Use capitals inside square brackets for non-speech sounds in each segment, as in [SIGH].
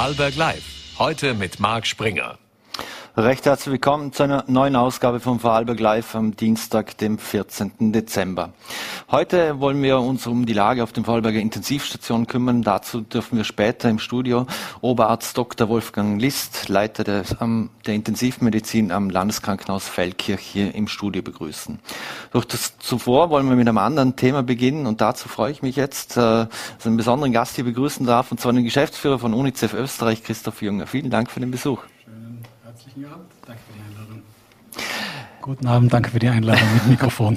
Vorarlberg Live. Heute mit Marc Springer. Recht herzlich willkommen zu einer neuen Ausgabe von Vorarlberg Live am Dienstag, dem 14. Dezember. Heute wollen wir uns um die Lage auf den Vorarlberger Intensivstationen kümmern. Dazu dürfen wir später im Studio Oberarzt Dr. Wolfgang List, Leiter der, um, der Intensivmedizin am Landeskrankenhaus Feldkirch hier im Studio begrüßen. Doch das, zuvor wollen wir mit einem anderen Thema beginnen und dazu freue ich mich jetzt, äh, einen besonderen Gast hier begrüßen darf, und zwar den Geschäftsführer von UNICEF Österreich, Christoph Junger. Vielen Dank für den Besuch. Abend. Danke für die Einladung. Guten Abend, danke für die Einladung mit Mikrofon.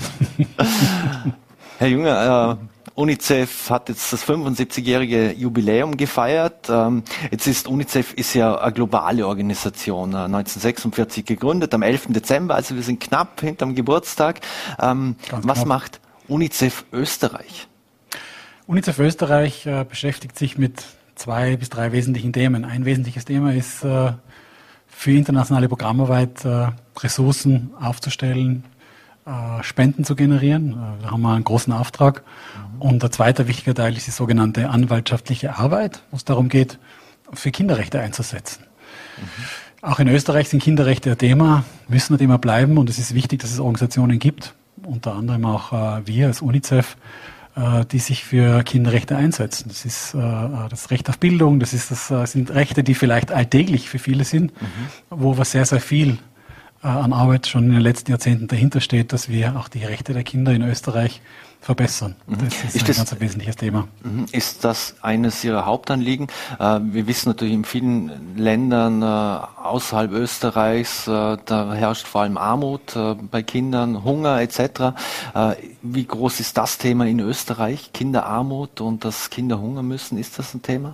[LAUGHS] Herr Junger, äh, UNICEF hat jetzt das 75-jährige Jubiläum gefeiert. Ähm, jetzt ist UNICEF ist ja eine globale Organisation, äh, 1946 gegründet, am 11. Dezember, also wir sind knapp hinterm Geburtstag. Ähm, was knapp. macht UNICEF Österreich? UNICEF Österreich äh, beschäftigt sich mit zwei bis drei wesentlichen Themen. Ein wesentliches Thema ist äh, für internationale Programmarbeit äh, Ressourcen aufzustellen, äh, Spenden zu generieren. Äh, da haben wir einen großen Auftrag. Mhm. Und der zweite wichtige Teil ist die sogenannte anwaltschaftliche Arbeit, wo es darum geht, für Kinderrechte einzusetzen. Mhm. Auch in Österreich sind Kinderrechte ein Thema, müssen ein Thema bleiben und es ist wichtig, dass es Organisationen gibt, unter anderem auch äh, wir als UNICEF, die sich für Kinderrechte einsetzen. Das ist äh, das Recht auf Bildung, das, ist das äh, sind Rechte, die vielleicht alltäglich für viele sind, mhm. wo aber sehr, sehr viel an Arbeit schon in den letzten Jahrzehnten dahinter steht, dass wir auch die Rechte der Kinder in Österreich verbessern. Mhm. Das ist, ist ein das, ganz wesentliches Thema. Mhm. Ist das eines Ihrer Hauptanliegen? Äh, wir wissen natürlich in vielen Ländern äh, außerhalb Österreichs, äh, da herrscht vor allem Armut bei Kindern, Hunger etc. Wie groß ist das Thema in Österreich? Kinderarmut und dass Kinder hungern müssen, ist das ein Thema?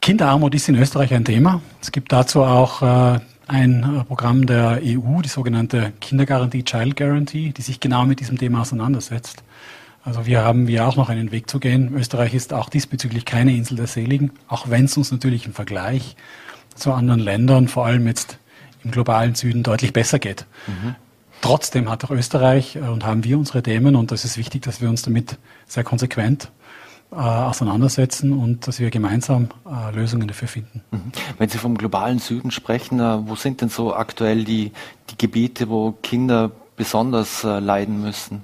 Kinderarmut ist in Österreich ein Thema. Es gibt dazu auch ein Programm der EU, die sogenannte Kindergarantie, Child Guarantee, die sich genau mit diesem Thema auseinandersetzt. Also wir haben wir auch noch einen Weg zu gehen. Österreich ist auch diesbezüglich keine Insel der Seligen, auch wenn es uns natürlich im Vergleich zu anderen Ländern, vor allem jetzt im globalen Süden, deutlich besser geht. Mhm. Trotzdem hat auch Österreich äh, und haben wir unsere Themen und das ist wichtig, dass wir uns damit sehr konsequent äh, auseinandersetzen und dass wir gemeinsam äh, Lösungen dafür finden. Mhm. Wenn Sie vom globalen Süden sprechen, äh, wo sind denn so aktuell die, die Gebiete, wo Kinder besonders äh, leiden müssen?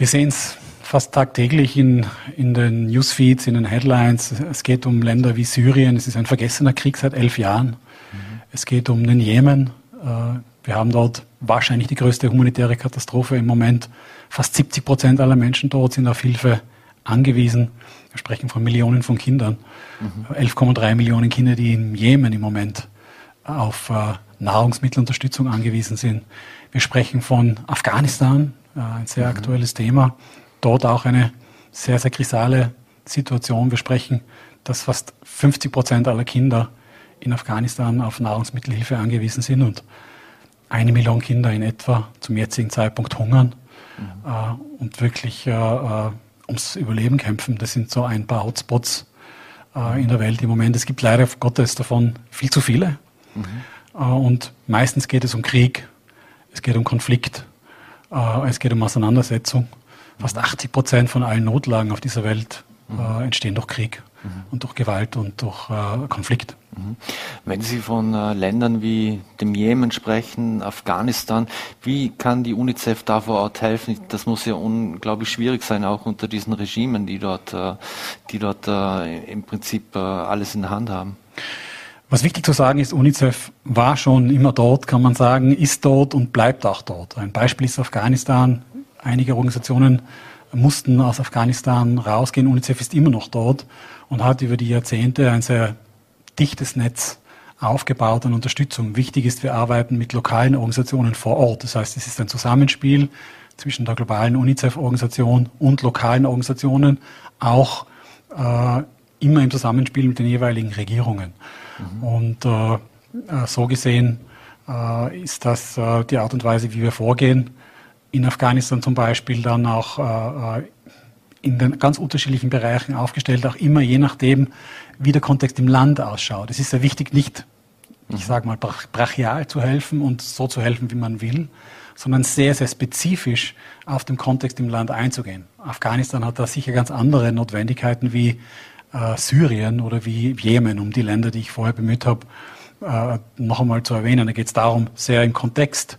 Wir sehen es fast tagtäglich in, in den Newsfeeds, in den Headlines. Es geht um Länder wie Syrien. Es ist ein vergessener Krieg seit elf Jahren. Mhm. Es geht um den Jemen. Äh, wir haben dort wahrscheinlich die größte humanitäre Katastrophe im Moment. Fast 70 Prozent aller Menschen dort sind auf Hilfe angewiesen. Wir sprechen von Millionen von Kindern. Mhm. 11,3 Millionen Kinder, die im Jemen im Moment auf äh, Nahrungsmittelunterstützung angewiesen sind. Wir sprechen von Afghanistan, ein sehr mhm. aktuelles Thema. Dort auch eine sehr, sehr krisale Situation. Wir sprechen, dass fast 50 Prozent aller Kinder in Afghanistan auf Nahrungsmittelhilfe angewiesen sind und eine Million Kinder in etwa zum jetzigen Zeitpunkt hungern mhm. äh, und wirklich äh, äh ums Überleben kämpfen. Das sind so ein paar Hotspots äh, in der Welt im Moment. Es gibt leider Gottes davon viel zu viele. Mhm. Äh, und meistens geht es um Krieg, es geht um Konflikt, äh, es geht um Auseinandersetzung. Fast 80 Prozent von allen Notlagen auf dieser Welt äh, entstehen durch Krieg mhm. und durch Gewalt und durch äh, Konflikt. Mhm. Wenn Sie von äh, Ländern wie dem Jemen sprechen, Afghanistan, wie kann die UNICEF da vor Ort helfen? Das muss ja unglaublich schwierig sein, auch unter diesen Regimen, die dort, die dort im Prinzip alles in der Hand haben. Was wichtig zu sagen ist, UNICEF war schon immer dort, kann man sagen, ist dort und bleibt auch dort. Ein Beispiel ist Afghanistan. Einige Organisationen mussten aus Afghanistan rausgehen. UNICEF ist immer noch dort und hat über die Jahrzehnte ein sehr dichtes Netz aufgebaut an Unterstützung. Wichtig ist, wir arbeiten mit lokalen Organisationen vor Ort. Das heißt, es ist ein Zusammenspiel zwischen der globalen UNICEF-Organisation und lokalen Organisationen, auch äh, immer im Zusammenspiel mit den jeweiligen Regierungen. Mhm. Und äh, äh, so gesehen äh, ist das äh, die Art und Weise, wie wir vorgehen. In Afghanistan zum Beispiel dann auch äh, äh, in den ganz unterschiedlichen Bereichen aufgestellt, auch immer je nachdem, wie der Kontext im Land ausschaut. Es ist sehr wichtig, nicht, ich sage mal, brachial zu helfen und so zu helfen, wie man will, sondern sehr, sehr spezifisch auf den Kontext im Land einzugehen. Afghanistan hat da sicher ganz andere Notwendigkeiten wie äh, Syrien oder wie Jemen, um die Länder, die ich vorher bemüht habe, äh, noch einmal zu erwähnen. Da geht es darum, sehr im Kontext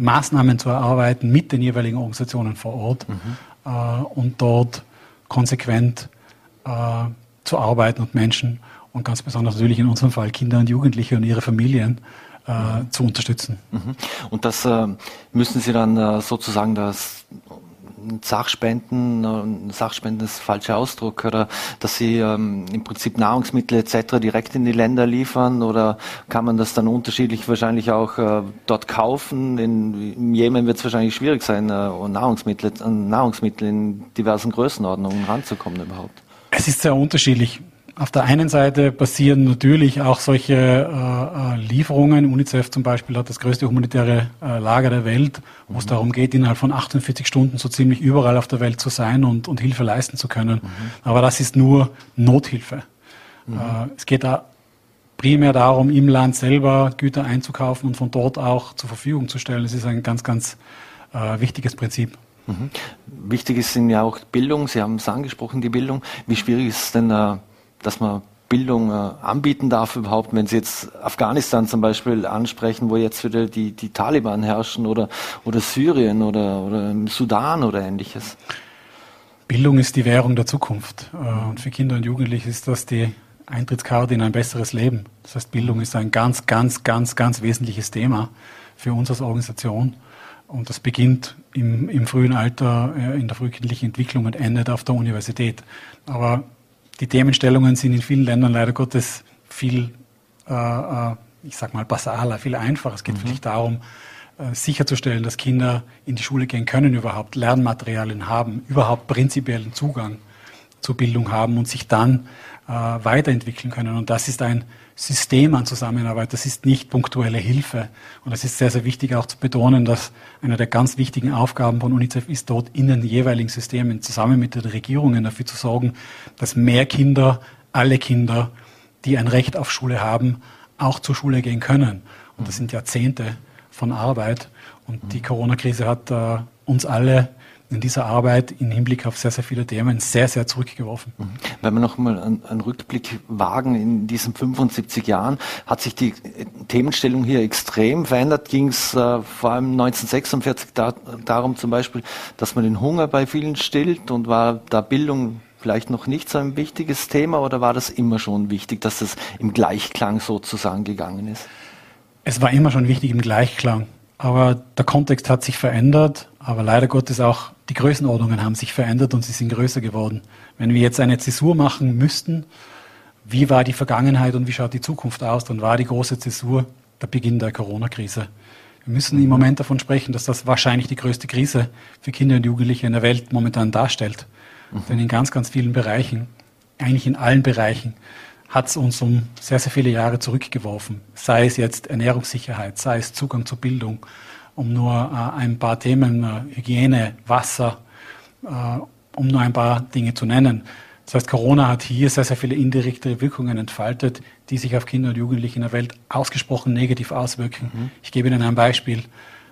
Maßnahmen zu erarbeiten mit den jeweiligen Organisationen vor Ort mhm. äh, und dort konsequent äh, zu arbeiten und Menschen und ganz besonders natürlich in unserem Fall Kinder und Jugendliche und ihre Familien äh, mhm. zu unterstützen. Mhm. Und das äh, müssen Sie dann äh, sozusagen das Sachspenden, Sachspenden ist der falsche Ausdruck, oder dass sie ähm, im Prinzip Nahrungsmittel etc. direkt in die Länder liefern oder kann man das dann unterschiedlich wahrscheinlich auch äh, dort kaufen? In, Im Jemen wird es wahrscheinlich schwierig sein, äh, Nahrungsmittel, Nahrungsmittel in diversen Größenordnungen ranzukommen überhaupt. Es ist sehr unterschiedlich. Auf der einen Seite passieren natürlich auch solche äh, äh, Lieferungen. UNICEF zum Beispiel hat das größte humanitäre äh, Lager der Welt, wo mhm. es darum geht, innerhalb von 48 Stunden so ziemlich überall auf der Welt zu sein und, und Hilfe leisten zu können. Mhm. Aber das ist nur Nothilfe. Mhm. Äh, es geht da primär darum, im Land selber Güter einzukaufen und von dort auch zur Verfügung zu stellen. Das ist ein ganz, ganz äh, wichtiges Prinzip. Mhm. Wichtig ist ja auch Bildung. Sie haben es angesprochen, die Bildung. Wie schwierig ist es denn, äh, dass man Bildung äh, anbieten darf überhaupt, wenn Sie jetzt Afghanistan zum Beispiel ansprechen, wo jetzt wieder die, die Taliban herrschen oder, oder Syrien oder, oder Sudan oder ähnliches? Bildung ist die Währung der Zukunft. Äh, und für Kinder und Jugendliche ist das die Eintrittskarte in ein besseres Leben. Das heißt, Bildung ist ein ganz, ganz, ganz, ganz wesentliches Thema für uns als Organisation. Und das beginnt im, im frühen Alter, äh, in der frühkindlichen Entwicklung und endet auf der Universität. Aber die Themenstellungen sind in vielen Ländern leider Gottes viel, äh, äh, ich sag mal, basaler, viel einfacher. Es geht mhm. wirklich darum, äh, sicherzustellen, dass Kinder in die Schule gehen können, überhaupt Lernmaterialien haben, überhaupt prinzipiellen Zugang zur Bildung haben und sich dann äh, weiterentwickeln können. Und das ist ein System an Zusammenarbeit. Das ist nicht punktuelle Hilfe. Und es ist sehr, sehr wichtig auch zu betonen, dass eine der ganz wichtigen Aufgaben von UNICEF ist, dort in den jeweiligen Systemen zusammen mit den Regierungen dafür zu sorgen, dass mehr Kinder, alle Kinder, die ein Recht auf Schule haben, auch zur Schule gehen können. Und das sind Jahrzehnte von Arbeit. Und die Corona-Krise hat äh, uns alle in dieser Arbeit im Hinblick auf sehr, sehr viele Themen sehr, sehr zurückgeworfen. Mhm. Wenn wir noch mal einen, einen, Rückblick wagen in diesen 75 Jahren, hat sich die Themenstellung hier extrem verändert. Ging es äh, vor allem 1946 da, darum zum Beispiel, dass man den Hunger bei vielen stillt und war da Bildung vielleicht noch nicht so ein wichtiges Thema oder war das immer schon wichtig, dass es im Gleichklang sozusagen gegangen ist? Es war immer schon wichtig im Gleichklang. Aber der Kontext hat sich verändert, aber leider Gottes auch die Größenordnungen haben sich verändert und sie sind größer geworden. Wenn wir jetzt eine Zäsur machen müssten, wie war die Vergangenheit und wie schaut die Zukunft aus, dann war die große Zäsur der Beginn der Corona-Krise. Wir müssen im Moment davon sprechen, dass das wahrscheinlich die größte Krise für Kinder und Jugendliche in der Welt momentan darstellt. Mhm. Denn in ganz, ganz vielen Bereichen, eigentlich in allen Bereichen, hat es uns um sehr, sehr viele Jahre zurückgeworfen. Sei es jetzt Ernährungssicherheit, sei es Zugang zur Bildung, um nur äh, ein paar Themen, äh, Hygiene, Wasser, äh, um nur ein paar Dinge zu nennen. Das heißt, Corona hat hier sehr, sehr viele indirekte Wirkungen entfaltet, die sich auf Kinder und Jugendliche in der Welt ausgesprochen negativ auswirken. Mhm. Ich gebe Ihnen ein Beispiel.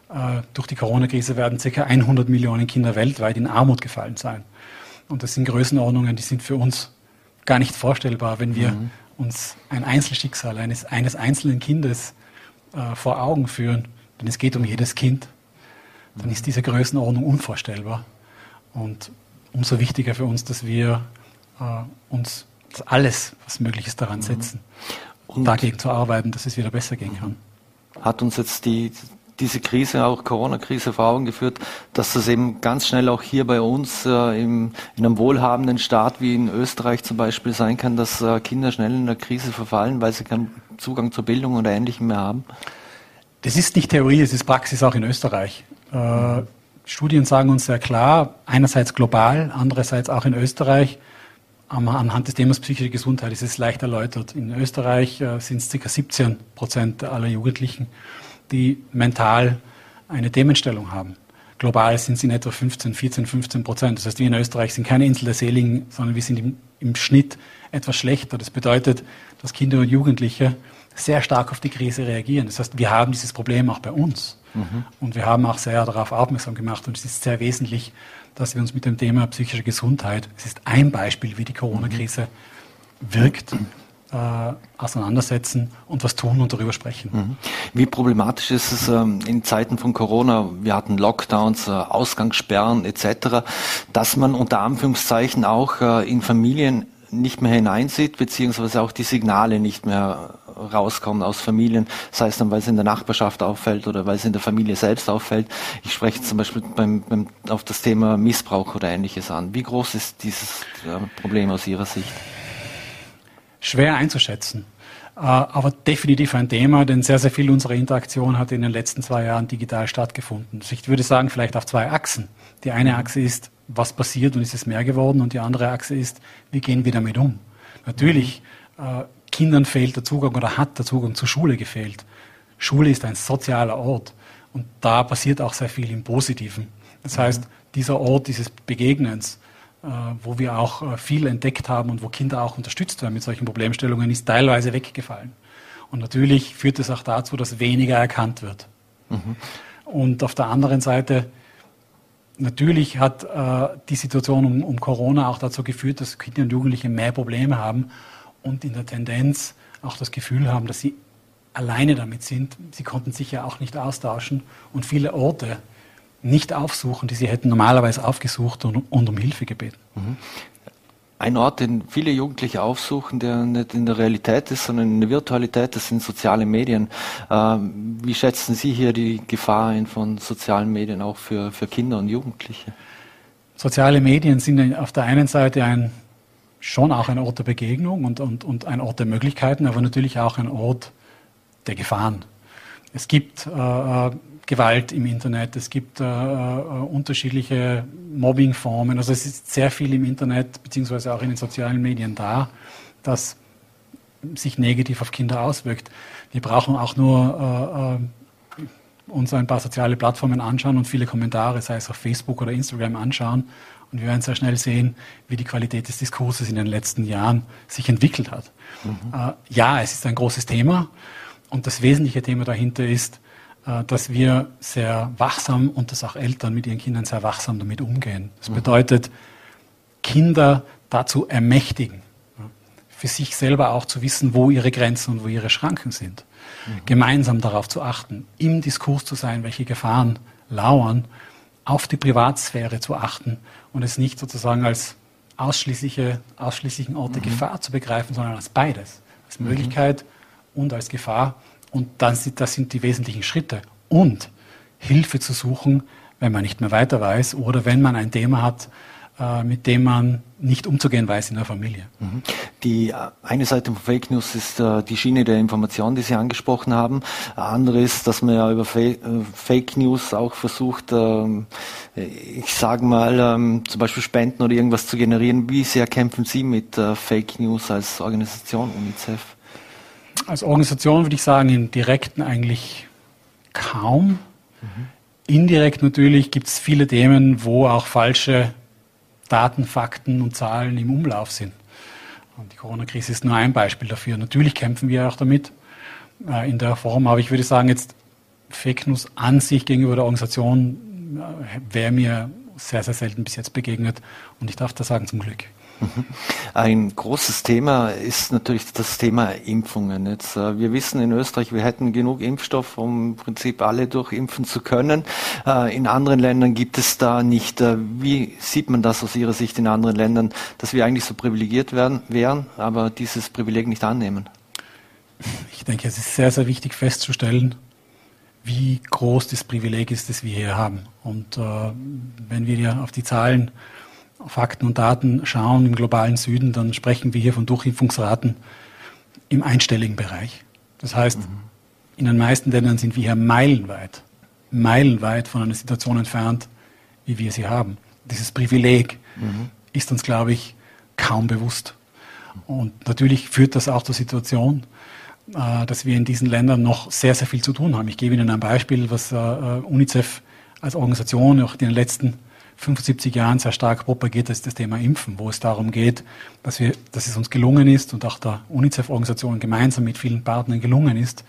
Äh, durch die Corona-Krise werden ca. 100 Millionen Kinder weltweit in Armut gefallen sein. Und das sind Größenordnungen, die sind für uns gar nicht vorstellbar, wenn wir mhm. uns ein Einzelschicksal eines, eines einzelnen Kindes äh, vor Augen führen, denn es geht um jedes Kind, dann ist diese Größenordnung unvorstellbar. Und umso wichtiger für uns, dass wir äh, uns alles, was möglich ist, daran mhm. setzen, um dagegen zu arbeiten, dass es wieder besser gehen kann. Hat uns jetzt die, diese Krise, auch Corona-Krise vor Augen geführt, dass das eben ganz schnell auch hier bei uns äh, im, in einem wohlhabenden Staat wie in Österreich zum Beispiel sein kann, dass äh, Kinder schnell in der Krise verfallen, weil sie keinen Zugang zur Bildung oder Ähnlichem mehr haben? Das ist nicht Theorie, es ist Praxis auch in Österreich. Äh, Studien sagen uns sehr klar, einerseits global, andererseits auch in Österreich, anhand des Themas psychische Gesundheit ist es leicht erläutert. In Österreich äh, sind es ca. 17 Prozent aller Jugendlichen, die mental eine Themenstellung haben. Global sind es in etwa 15, 14, 15 Prozent. Das heißt, wir in Österreich sind keine Insel der Seligen, sondern wir sind im, im Schnitt etwas schlechter. Das bedeutet, dass Kinder und Jugendliche sehr stark auf die Krise reagieren. Das heißt, wir haben dieses Problem auch bei uns. Mhm. Und wir haben auch sehr darauf aufmerksam gemacht. Und es ist sehr wesentlich, dass wir uns mit dem Thema psychische Gesundheit, es ist ein Beispiel, wie die Corona-Krise wirkt, äh, auseinandersetzen und was tun und darüber sprechen. Mhm. Wie problematisch ist es ähm, in Zeiten von Corona, wir hatten Lockdowns, äh, Ausgangssperren etc., dass man unter Anführungszeichen auch äh, in Familien nicht mehr hineinsieht, beziehungsweise auch die Signale nicht mehr rauskommen aus Familien, sei es dann, weil es in der Nachbarschaft auffällt oder weil es in der Familie selbst auffällt. Ich spreche zum Beispiel beim, beim, auf das Thema Missbrauch oder ähnliches an. Wie groß ist dieses Problem aus Ihrer Sicht? Schwer einzuschätzen. Äh, aber definitiv ein Thema, denn sehr, sehr viel unserer Interaktion hat in den letzten zwei Jahren digital stattgefunden. Also ich würde sagen, vielleicht auf zwei Achsen. Die eine Achse ist, was passiert und ist es mehr geworden und die andere Achse ist, wie gehen wir damit um. Natürlich, äh, Kindern fehlt der Zugang oder hat der Zugang zur Schule gefehlt. Schule ist ein sozialer Ort und da passiert auch sehr viel im Positiven. Das heißt, dieser Ort dieses Begegnens, äh, wo wir auch äh, viel entdeckt haben und wo Kinder auch unterstützt werden mit solchen Problemstellungen, ist teilweise weggefallen. Und natürlich führt es auch dazu, dass weniger erkannt wird. Mhm. Und auf der anderen Seite Natürlich hat äh, die Situation um, um, Corona auch dazu geführt, dass Kinder und Jugendliche mehr Probleme haben und in der Tendenz auch das Gefühl haben, dass sie alleine damit sind. Sie konnten sich ja auch nicht austauschen und viele Orte nicht aufsuchen, die sie hätten normalerweise aufgesucht und, und um Hilfe gebeten. Mhm ein Ort, den viele Jugendliche aufsuchen, der nicht in der Realität ist, sondern in der Virtualität, das sind soziale Medien. Ähm, wie schätzen Sie hier die Gefahr von sozialen Medien auch für, für Kinder und Jugendliche? Soziale Medien sind auf der einen Seite ein, schon auch ein Ort der Begegnung und, und, und ein Ort der Möglichkeiten, aber natürlich auch ein Ort der Gefahren. Es gibt äh, äh Gewalt im Internet, es gibt äh, äh, unterschiedliche Mobbingformen. Also es ist sehr viel im Internet beziehungsweise auch in den sozialen Medien da, das sich negativ auf Kinder auswirkt. Wir brauchen auch nur äh, äh, uns ein paar soziale Plattformen anschauen und viele Kommentare, sei es auf Facebook oder Instagram, anschauen. Und wir werden sehr schnell sehen, wie die Qualität des Diskurses in den letzten Jahren sich entwickelt hat. Mhm. Äh, ja, es ist ein großes Thema. Und das wesentliche Thema dahinter ist, dass wir sehr wachsam und dass auch Eltern mit ihren Kindern sehr wachsam damit umgehen. Das mhm. bedeutet, Kinder dazu ermächtigen, für sich selber auch zu wissen, wo ihre Grenzen und wo ihre Schranken sind. Mhm. Gemeinsam darauf zu achten, im Diskurs zu sein, welche Gefahren lauern, auf die Privatsphäre zu achten und es nicht sozusagen als ausschließliche, ausschließlichen Ort der mhm. Gefahr zu begreifen, sondern als beides. Als mhm. Möglichkeit und als Gefahr und das, das sind die wesentlichen Schritte. Und Hilfe zu suchen, wenn man nicht mehr weiter weiß oder wenn man ein Thema hat, äh, mit dem man nicht umzugehen weiß in der Familie. Mhm. Die äh, eine Seite von Fake News ist äh, die Schiene der Information, die Sie angesprochen haben. Andere ist, dass man ja über Fake News auch versucht, ähm, ich sage mal, ähm, zum Beispiel Spenden oder irgendwas zu generieren. Wie sehr kämpfen Sie mit Fake News als Organisation UNICEF? Als Organisation würde ich sagen, im Direkten eigentlich kaum. Mhm. Indirekt natürlich gibt es viele Themen, wo auch falsche Daten, Fakten und Zahlen im Umlauf sind. Und die Corona-Krise ist nur ein Beispiel dafür. Natürlich kämpfen wir auch damit äh, in der Form, aber ich würde sagen, jetzt Fake News an sich gegenüber der Organisation äh, wäre mir sehr, sehr selten bis jetzt begegnet. Und ich darf das sagen, zum Glück. Ein großes Thema ist natürlich das Thema Impfungen. Jetzt, wir wissen in Österreich, wir hätten genug Impfstoff, um im Prinzip alle durchimpfen zu können. Äh, in anderen Ländern gibt es da nicht. Äh, wie sieht man das aus Ihrer Sicht in anderen Ländern, dass wir eigentlich so privilegiert werden, wären, aber dieses Privileg nicht annehmen? Ich denke, es ist sehr, sehr wichtig festzustellen, wie groß das Privileg ist, das wir hier haben. Und äh, wenn wir ja auf die Zahlen Fakten und Daten schauen im globalen Süden, dann sprechen wir hier von Durchimpfungsraten im einstelligen Bereich. Das heißt, mhm. in den meisten Ländern sind wir hier meilenweit, meilenweit von einer Situation entfernt, wie wir sie haben. Dieses Privileg mhm. ist uns, glaube ich, kaum bewusst. Und natürlich führt das auch zur Situation, äh, dass wir in diesen Ländern noch sehr, sehr viel zu tun haben. Ich gebe Ihnen ein Beispiel, was äh, UNICEF als Organisation auch in den letzten 75 Jahren sehr stark propagiert, ist das Thema Impfen, wo es darum geht, dass, wir, dass es uns gelungen ist und auch der UNICEF-Organisation gemeinsam mit vielen Partnern gelungen ist,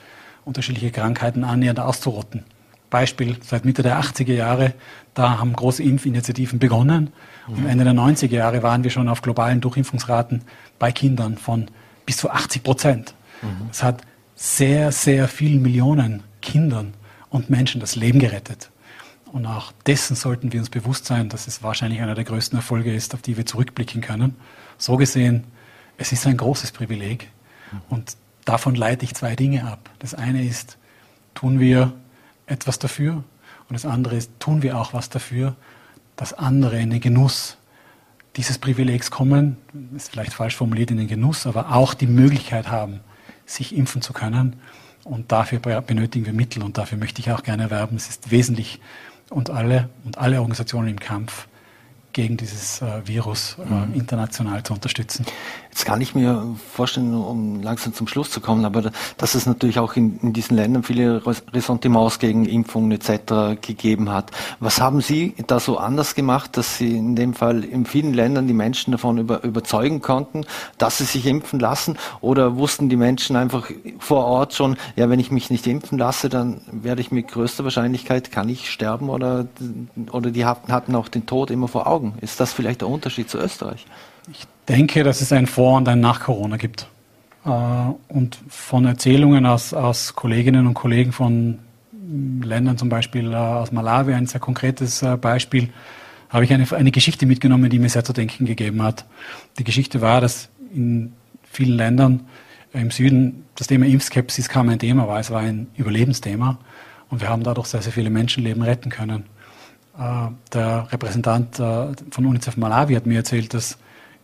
unterschiedliche Krankheiten annähernd auszurotten. Beispiel seit Mitte der 80er Jahre, da haben große Impfinitiativen begonnen. Und Ende der 90er Jahre waren wir schon auf globalen Durchimpfungsraten bei Kindern von bis zu 80 Prozent. Mhm. Es hat sehr, sehr vielen Millionen Kindern und Menschen das Leben gerettet. Und auch dessen sollten wir uns bewusst sein, dass es wahrscheinlich einer der größten Erfolge ist, auf die wir zurückblicken können. So gesehen, es ist ein großes Privileg. Und davon leite ich zwei Dinge ab. Das eine ist, tun wir etwas dafür? Und das andere ist, tun wir auch was dafür, dass andere in den Genuss dieses Privilegs kommen, ist vielleicht falsch formuliert in den Genuss, aber auch die Möglichkeit haben, sich impfen zu können. Und dafür benötigen wir Mittel und dafür möchte ich auch gerne werben. Es ist wesentlich und alle und alle Organisationen im Kampf gegen dieses äh, Virus äh, mhm. international zu unterstützen. Jetzt kann ich mir vorstellen, um langsam zum Schluss zu kommen, aber dass es natürlich auch in, in diesen Ländern viele Ressentiments gegen Impfungen etc. gegeben hat. Was haben Sie da so anders gemacht, dass Sie in dem Fall in vielen Ländern die Menschen davon über, überzeugen konnten, dass sie sich impfen lassen? Oder wussten die Menschen einfach vor Ort schon, ja, wenn ich mich nicht impfen lasse, dann werde ich mit größter Wahrscheinlichkeit, kann ich sterben oder, oder die hatten auch den Tod immer vor Augen? Augen. Ist das vielleicht der Unterschied zu Österreich? Ich denke, dass es ein Vor- und ein Nach-Corona gibt. Äh, und von Erzählungen aus, aus Kolleginnen und Kollegen von Ländern, zum Beispiel äh, aus Malawi, ein sehr konkretes äh, Beispiel, habe ich eine, eine Geschichte mitgenommen, die mir sehr zu denken gegeben hat. Die Geschichte war, dass in vielen Ländern im Süden das Thema Impfskepsis kaum ein Thema war. Es war ein Überlebensthema. Und wir haben dadurch sehr, sehr viele Menschenleben retten können. Äh, der Repräsentant äh, von UNICEF Malawi hat mir erzählt, dass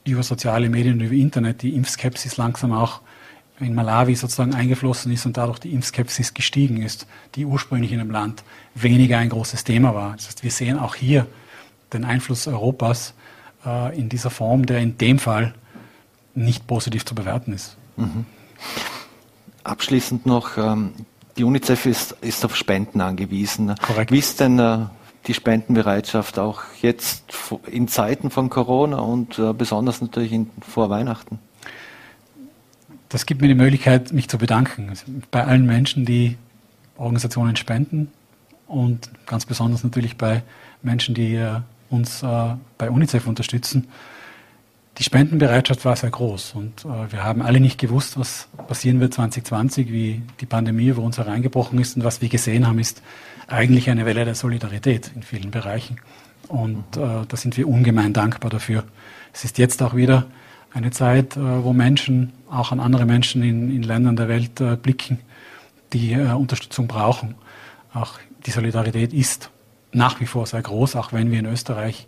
über soziale Medien und über Internet die Impfskepsis langsam auch in Malawi sozusagen eingeflossen ist und dadurch die Impfskepsis gestiegen ist, die ursprünglich in dem Land weniger ein großes Thema war. Das heißt, wir sehen auch hier den Einfluss Europas äh, in dieser Form, der in dem Fall nicht positiv zu bewerten ist. Mhm. Abschließend noch, ähm, die UNICEF ist, ist auf Spenden angewiesen. Korrekt. Wie ist denn äh, die Spendenbereitschaft auch jetzt in Zeiten von Corona und äh, besonders natürlich vor Weihnachten? Das gibt mir die Möglichkeit, mich zu bedanken also bei allen Menschen, die Organisationen spenden und ganz besonders natürlich bei Menschen, die äh, uns äh, bei UNICEF unterstützen. Die Spendenbereitschaft war sehr groß und äh, wir haben alle nicht gewusst, was passieren wird 2020, wie die Pandemie über uns hereingebrochen ist und was wir gesehen haben, ist eigentlich eine Welle der Solidarität in vielen Bereichen. Und äh, da sind wir ungemein dankbar dafür. Es ist jetzt auch wieder eine Zeit, äh, wo Menschen auch an andere Menschen in, in Ländern der Welt äh, blicken, die äh, Unterstützung brauchen. Auch die Solidarität ist nach wie vor sehr groß, auch wenn wir in Österreich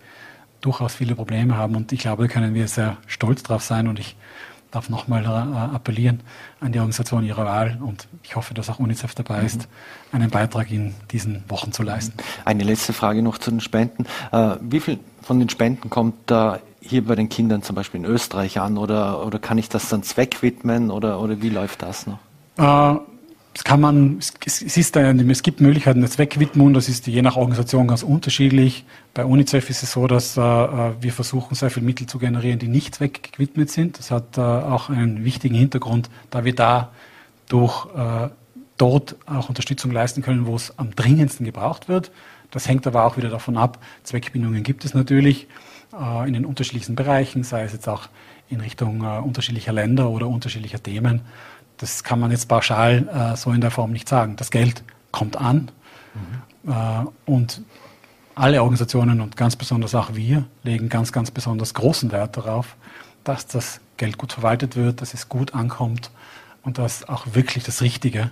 durchaus viele Probleme haben. Und ich glaube, da können wir sehr stolz drauf sein. Und ich darf nochmal äh, appellieren an die Organisation ihrer Wahl. Und ich hoffe, dass auch UNICEF dabei ist, mhm. einen Beitrag in diesen Wochen zu leisten. Eine letzte Frage noch zu den Spenden. Äh, wie viel von den Spenden kommt da hier bei den Kindern zum Beispiel in Österreich an? Oder, oder kann ich das dann zweckwidmen? Oder, oder wie läuft das noch? Äh, das kann man, es, ist ein, es gibt Möglichkeiten der Zweckwidmung, das ist je nach Organisation ganz unterschiedlich. Bei UNICEF ist es so, dass äh, äh, wir versuchen, sehr viele Mittel zu generieren, die nicht zweckgewidmet sind. Das hat äh, auch einen wichtigen Hintergrund, da wir da durch äh, dort auch Unterstützung leisten können, wo es am dringendsten gebraucht wird. Das hängt aber auch wieder davon ab, Zweckbindungen gibt es natürlich äh, in den unterschiedlichsten Bereichen, sei es jetzt auch in Richtung äh, unterschiedlicher Länder oder unterschiedlicher Themen. Das kann man jetzt pauschal äh, so in der Form nicht sagen. Das Geld kommt an mhm. äh, und alle Organisationen und ganz besonders auch wir legen ganz, ganz besonders großen Wert darauf, dass das Geld gut verwaltet wird, dass es gut ankommt und dass auch wirklich das Richtige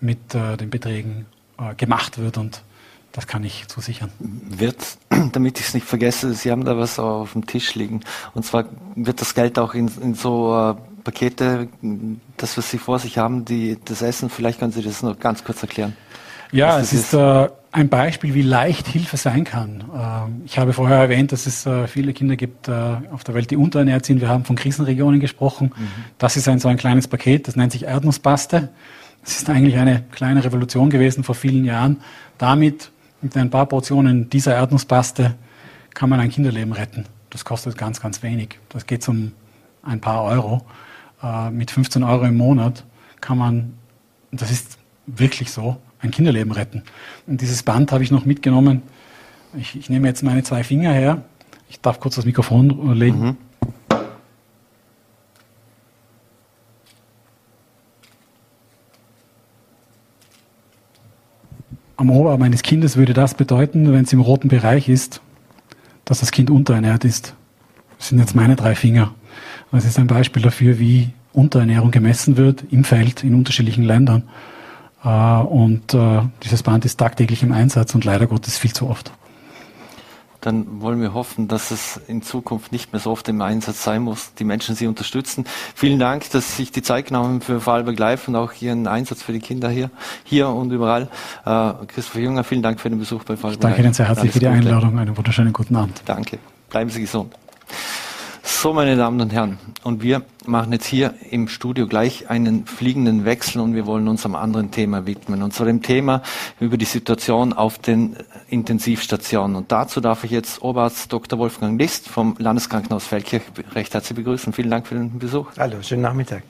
mit äh, den Beträgen äh, gemacht wird und das kann ich zusichern. Wird, [CLEARS THROAT] damit ich es nicht vergesse, Sie haben da was auf dem Tisch liegen. Und zwar wird das Geld auch in, in so äh, Pakete, das, was Sie vor sich haben, die, das Essen, vielleicht können Sie das noch ganz kurz erklären. Ja, es ist, ist. Äh, ein Beispiel, wie leicht Hilfe sein kann. Äh, ich habe vorher erwähnt, dass es äh, viele Kinder gibt äh, auf der Welt, die unterernährt sind. Wir haben von Krisenregionen gesprochen. Mhm. Das ist ein so ein kleines Paket, das nennt sich Erdnusspaste. Es ist eigentlich eine kleine Revolution gewesen vor vielen Jahren. Damit, mit ein paar Portionen dieser Erdnusspaste, kann man ein Kinderleben retten. Das kostet ganz, ganz wenig. Das geht um ein paar Euro äh, mit 15 Euro im Monat kann man, das ist wirklich so, ein Kinderleben retten. Und dieses Band habe ich noch mitgenommen. Ich, ich nehme jetzt meine zwei Finger her. Ich darf kurz das Mikrofon legen. Mhm. Am Oberarm eines Kindes würde das bedeuten, wenn es im roten Bereich ist, dass das Kind unterernährt ist. Das sind jetzt meine drei Finger. Das ist ein Beispiel dafür, wie Unterernährung gemessen wird im Feld in unterschiedlichen Ländern. Äh, und äh, dieses Band ist tagtäglich im Einsatz und leider Gottes viel zu oft dann wollen wir hoffen, dass es in Zukunft nicht mehr so oft im Einsatz sein muss, die Menschen sie unterstützen. Vielen Dank, dass Sie sich die Zeit genommen haben für Vorarlberg Live und auch Ihren Einsatz für die Kinder hier, hier und überall. Äh, Christopher Jünger, vielen Dank für den Besuch bei Vorarlberg Live. Danke Ihnen sehr herzlich für die Einladung. Einen wunderschönen guten Abend. Danke. Bleiben Sie gesund. So, meine Damen und Herren, und wir machen jetzt hier im Studio gleich einen fliegenden Wechsel und wir wollen uns einem anderen Thema widmen, und zwar dem Thema über die Situation auf den Intensivstationen. Und dazu darf ich jetzt Oberarzt Dr. Wolfgang List vom Landeskrankenhaus Feldkirch recht herzlich begrüßen. Vielen Dank für den Besuch. Hallo, schönen Nachmittag.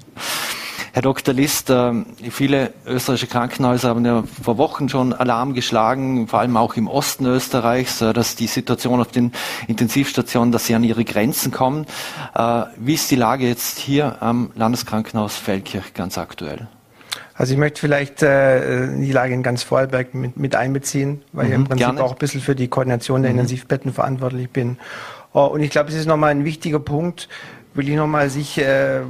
Herr Dr. List, äh, viele österreichische Krankenhäuser haben ja vor Wochen schon Alarm geschlagen, vor allem auch im Osten Österreichs, äh, dass die Situation auf den Intensivstationen, dass sie an ihre Grenzen kommen. Äh, wie ist die Lage jetzt hier am Landeskrankenhaus Feldkirch ganz aktuell? Also ich möchte vielleicht äh, die Lage in ganz Vorarlberg mit, mit einbeziehen, weil mhm, ich im Prinzip gerne. auch ein bisschen für die Koordination der mhm. Intensivbetten verantwortlich bin. Oh, und ich glaube, es ist nochmal ein wichtiger Punkt, will ich nochmal sich äh,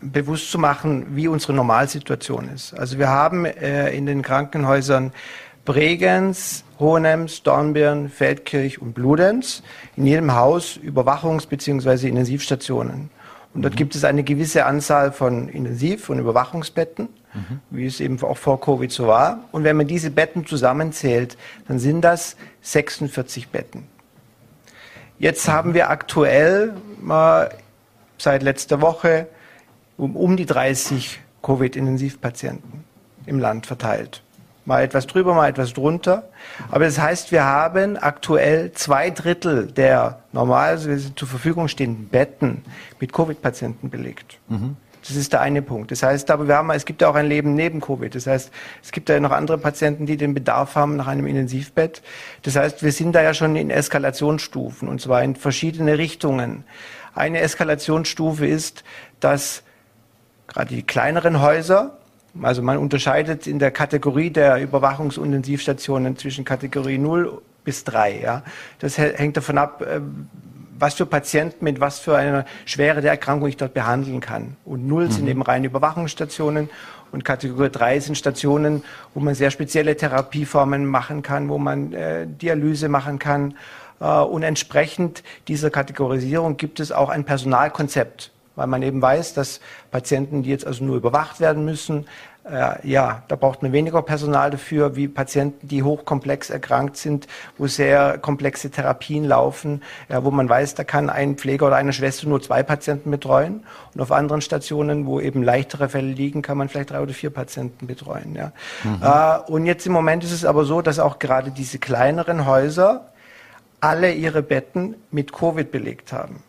bewusst zu machen, wie unsere Normalsituation ist. Also wir haben äh, in den Krankenhäusern Bregenz, Hohenems, Dornbirn, Feldkirch und Bludenz. In jedem Haus Überwachungs- bzw. Intensivstationen. Und dort mhm. gibt es eine gewisse Anzahl von Intensiv- und Überwachungsbetten, mhm. wie es eben auch vor Covid so war. Und wenn man diese Betten zusammenzählt, dann sind das 46 Betten. Jetzt mhm. haben wir aktuell mal seit letzter Woche um, um die 30 Covid-Intensivpatienten im Land verteilt. Mal etwas drüber, mal etwas drunter. Aber das heißt, wir haben aktuell zwei Drittel der normalerweise zur Verfügung stehenden Betten mit Covid-Patienten belegt. Mhm. Das ist der eine Punkt. Das heißt aber, wir haben, es gibt ja auch ein Leben neben Covid. Das heißt, es gibt ja noch andere Patienten, die den Bedarf haben nach einem Intensivbett. Das heißt, wir sind da ja schon in Eskalationsstufen und zwar in verschiedene Richtungen. Eine Eskalationsstufe ist, dass gerade die kleineren Häuser, also man unterscheidet in der Kategorie der Überwachungsintensivstationen zwischen Kategorie 0 bis 3. Ja. Das hängt davon ab, äh, was für Patienten mit was für einer Schwere der Erkrankung ich dort behandeln kann. Und 0 mhm. sind eben reine Überwachungsstationen und Kategorie 3 sind Stationen, wo man sehr spezielle Therapieformen machen kann, wo man äh, Dialyse machen kann und entsprechend dieser Kategorisierung gibt es auch ein Personalkonzept, weil man eben weiß, dass Patienten, die jetzt also nur überwacht werden müssen, äh, ja, da braucht man weniger Personal dafür, wie Patienten, die hochkomplex erkrankt sind, wo sehr komplexe Therapien laufen, ja, wo man weiß, da kann ein Pfleger oder eine Schwester nur zwei Patienten betreuen. Und auf anderen Stationen, wo eben leichtere Fälle liegen, kann man vielleicht drei oder vier Patienten betreuen. Ja. Mhm. Äh, und jetzt im Moment ist es aber so, dass auch gerade diese kleineren Häuser alle ihre Betten mit Covid belegt haben.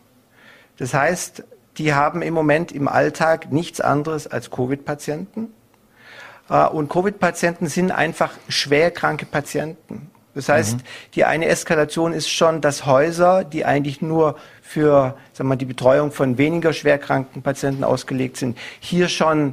Das heißt, die haben im Moment im Alltag nichts anderes als Covid-Patienten. Äh, und Covid-Patienten sind einfach schwerkranke Patienten. Das heißt, mhm. die eine Eskalation ist schon, dass Häuser, die eigentlich nur für sagen wir, die Betreuung von weniger schwerkranken Patienten ausgelegt sind, hier schon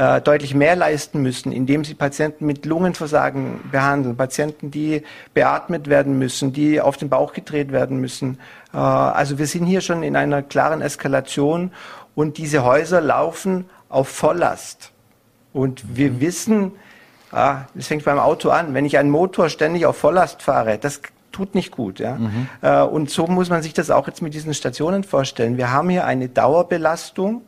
äh, deutlich mehr leisten müssen, indem sie Patienten mit Lungenversagen behandeln, Patienten, die beatmet werden müssen, die auf den Bauch gedreht werden müssen. Äh, also wir sind hier schon in einer klaren Eskalation und diese Häuser laufen auf Volllast. Und wir mhm. wissen, ah, das fängt beim Auto an, wenn ich einen Motor ständig auf Volllast fahre, das tut nicht gut. Ja? Mhm. Äh, und so muss man sich das auch jetzt mit diesen Stationen vorstellen. Wir haben hier eine Dauerbelastung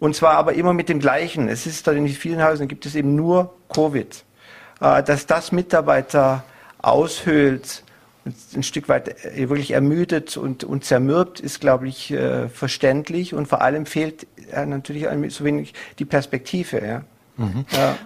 und zwar aber immer mit dem gleichen. Es ist in vielen Häusern gibt es eben nur Covid. Äh, dass das Mitarbeiter aushöhlt, ein Stück weit äh, wirklich ermüdet und, und zermürbt, ist, glaube ich, äh, verständlich. Und vor allem fehlt natürlich so wenig die Perspektive. Ja. Mhm. Ja.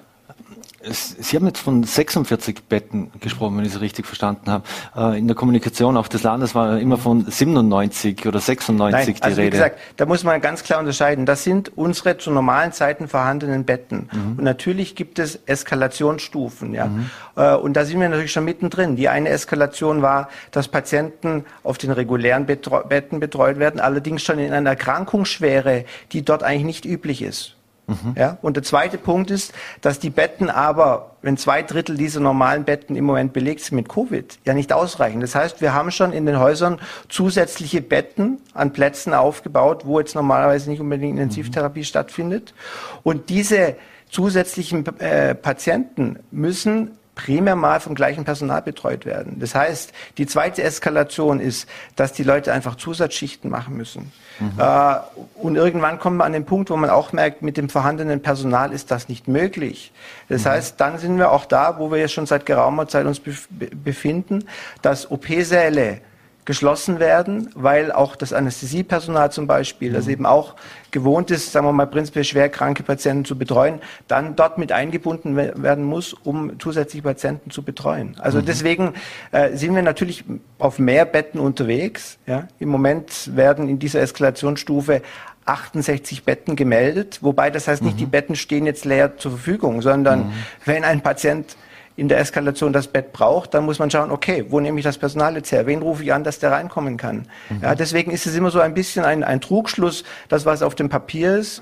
Sie haben jetzt von 46 Betten gesprochen, wenn ich es richtig verstanden habe. Äh, in der Kommunikation auch des Landes war immer von 97 oder 96 Nein, die also Rede. Wie gesagt, da muss man ganz klar unterscheiden. Das sind unsere zu normalen Zeiten vorhandenen Betten. Mhm. Und natürlich gibt es Eskalationsstufen. Ja? Mhm. Äh, und da sind wir natürlich schon mittendrin. Die eine Eskalation war, dass Patienten auf den regulären Betten betreut werden, allerdings schon in einer Erkrankungsschwere, die dort eigentlich nicht üblich ist. Mhm. Ja? Und der zweite Punkt ist, dass die Betten aber, wenn zwei Drittel dieser normalen Betten im Moment belegt sind mit Covid, ja nicht ausreichen. Das heißt, wir haben schon in den Häusern zusätzliche Betten an Plätzen aufgebaut, wo jetzt normalerweise nicht unbedingt Intensivtherapie mhm. stattfindet. Und diese zusätzlichen äh, Patienten müssen primär mal vom gleichen Personal betreut werden. Das heißt, die zweite Eskalation ist, dass die Leute einfach Zusatzschichten machen müssen. Mhm. Äh, und irgendwann kommt man an den Punkt, wo man auch merkt, mit dem vorhandenen Personal ist das nicht möglich. Das mhm. heißt, dann sind wir auch da, wo wir jetzt schon seit geraumer Zeit uns befinden, dass OP-Säle geschlossen werden, weil auch das Anästhesiepersonal zum Beispiel, das mhm. eben auch gewohnt ist, sagen wir mal, prinzipiell schwerkranke Patienten zu betreuen, dann dort mit eingebunden werden muss, um zusätzliche Patienten zu betreuen. Also mhm. deswegen äh, sind wir natürlich auf mehr Betten unterwegs. Ja. Im Moment werden in dieser Eskalationsstufe 68 Betten gemeldet, wobei das heißt nicht, mhm. die Betten stehen jetzt leer zur Verfügung, sondern mhm. wenn ein Patient in der Eskalation das Bett braucht, dann muss man schauen, okay, wo nehme ich das Personal jetzt her? Wen rufe ich an, dass der reinkommen kann? Mhm. Ja, deswegen ist es immer so ein bisschen ein, ein Trugschluss, das was auf dem Papier ist,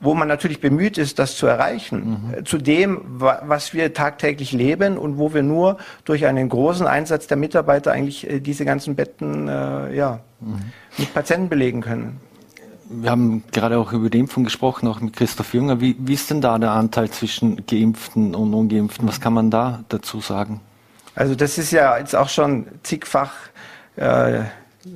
wo man natürlich bemüht ist, das zu erreichen, mhm. zu dem, was wir tagtäglich leben und wo wir nur durch einen großen Einsatz der Mitarbeiter eigentlich äh, diese ganzen Betten äh, ja, mhm. mit Patienten belegen können wir haben gerade auch über die Impfung gesprochen, auch mit Christoph Jünger. Wie, wie ist denn da der Anteil zwischen Geimpften und Ungeimpften? Was kann man da dazu sagen? Also das ist ja jetzt auch schon zigfach äh,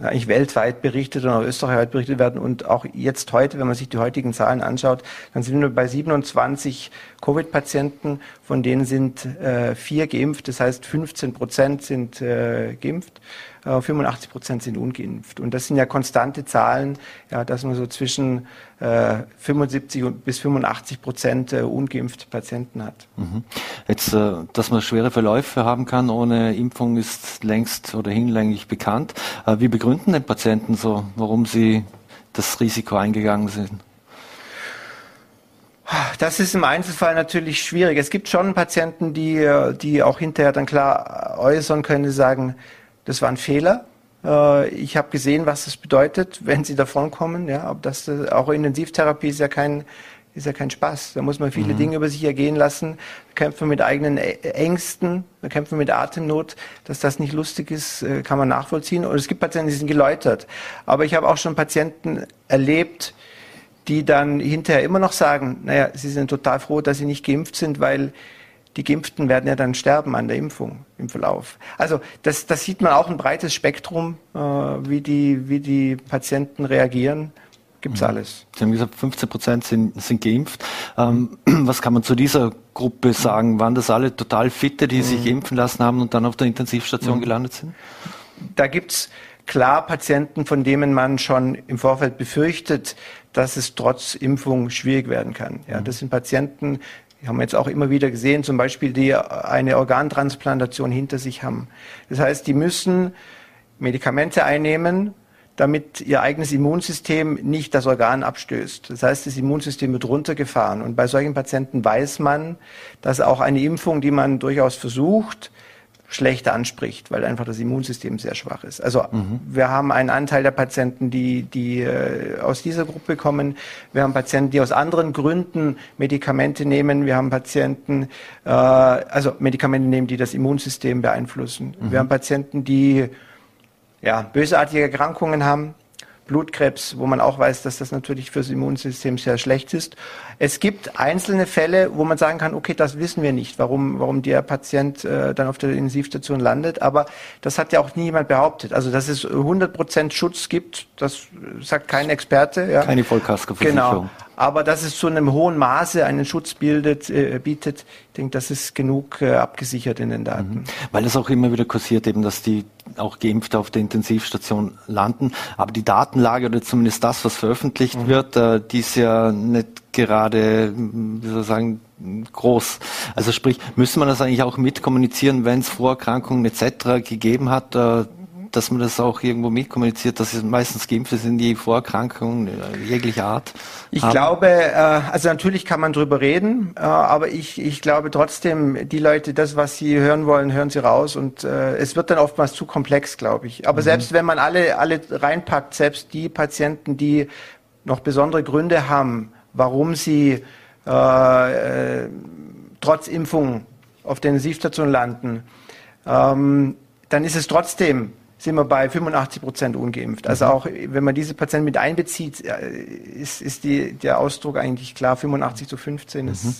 eigentlich weltweit berichtet und auch österreichweit berichtet werden. Und auch jetzt heute, wenn man sich die heutigen Zahlen anschaut, dann sind wir bei 27 Covid-Patienten, von denen sind äh, vier geimpft. Das heißt, 15 Prozent sind äh, geimpft. 85 äh, Prozent sind ungeimpft. Und das sind ja konstante Zahlen, ja, dass man so zwischen äh, 75 bis 85 Prozent äh, ungeimpfte Patienten hat. Mhm. Jetzt, äh, dass man schwere Verläufe haben kann ohne Impfung, ist längst oder hinlänglich bekannt. Äh, wie begründen denn Patienten so, warum sie das Risiko eingegangen sind? Das ist im Einzelfall natürlich schwierig. Es gibt schon Patienten, die, die auch hinterher dann klar äußern können, die sagen, das war ein Fehler. Äh, ich habe gesehen, was das bedeutet, wenn sie davonkommen. Ja, ob das äh, auch Intensivtherapie ist ja kein ist ja kein Spaß. Da muss man viele mhm. Dinge über sich ergehen lassen. Da kämpft man mit eigenen Ängsten, da kämpft man mit Atemnot. Dass das nicht lustig ist, äh, kann man nachvollziehen. Und es gibt Patienten, die sind geläutert. Aber ich habe auch schon Patienten erlebt, die dann hinterher immer noch sagen, naja, sie sind total froh, dass sie nicht geimpft sind, weil die Geimpften werden ja dann sterben an der Impfung im Verlauf. Also das, das sieht man auch ein breites Spektrum, äh, wie, die, wie die Patienten reagieren. Gibt's mhm. alles. Sie haben gesagt, 15 Prozent sind, sind geimpft. Ähm, [CLEARS THROAT] was kann man zu dieser Gruppe sagen? Waren das alle total fitte, die mhm. sich impfen lassen haben und dann auf der Intensivstation mhm. gelandet sind? Da gibt's klar Patienten, von denen man schon im Vorfeld befürchtet, dass es trotz Impfung schwierig werden kann. Ja, mhm. das sind Patienten, die haben wir jetzt auch immer wieder gesehen, zum Beispiel, die eine Organtransplantation hinter sich haben. Das heißt, die müssen Medikamente einnehmen, damit ihr eigenes Immunsystem nicht das Organ abstößt. Das heißt, das Immunsystem wird runtergefahren. Und bei solchen Patienten weiß man, dass auch eine Impfung, die man durchaus versucht, schlechter anspricht, weil einfach das Immunsystem sehr schwach ist. Also mhm. wir haben einen Anteil der Patienten, die, die äh, aus dieser Gruppe kommen. Wir haben Patienten, die aus anderen Gründen Medikamente nehmen. Wir haben Patienten, äh, also Medikamente nehmen, die das Immunsystem beeinflussen. Mhm. Wir haben Patienten, die ja, bösartige Erkrankungen haben. Blutkrebs, wo man auch weiß, dass das natürlich fürs Immunsystem sehr schlecht ist. Es gibt einzelne Fälle, wo man sagen kann, okay, das wissen wir nicht, warum, warum der Patient äh, dann auf der Intensivstation landet. Aber das hat ja auch niemand behauptet. Also, dass es 100 Prozent Schutz gibt, das sagt kein Experte. Ja. Keine Vollkaskoversicherung. Genau. Aber dass es zu einem hohen Maße einen Schutz bildet, äh, bietet, ich denke, das ist genug äh, abgesichert in den Daten. Mhm. Weil es auch immer wieder kursiert, eben, dass die auch Geimpfte auf der Intensivstation landen. Aber die Datenlage oder zumindest das, was veröffentlicht mhm. wird, äh, die ist ja nicht gerade, wie soll ich sagen, groß. Also sprich, müsste man das eigentlich auch mitkommunizieren, wenn es Vorerkrankungen etc. gegeben hat, äh, dass man das auch irgendwo mitkommuniziert, dass es meistens Geimpfte sind, die Vorerkrankungen jeglicher Art. Ich haben. glaube, äh, also natürlich kann man drüber reden, äh, aber ich, ich glaube trotzdem, die Leute, das, was sie hören wollen, hören sie raus und äh, es wird dann oftmals zu komplex, glaube ich. Aber mhm. selbst wenn man alle, alle reinpackt, selbst die Patienten, die noch besondere Gründe haben, warum sie äh, trotz Impfung auf der Intensivstation landen, ähm, dann ist es trotzdem sind wir bei 85 Prozent ungeimpft. Also mhm. auch wenn man diese Patienten mit einbezieht, äh, ist, ist die, der Ausdruck eigentlich klar. 85 zu 15 ist mhm.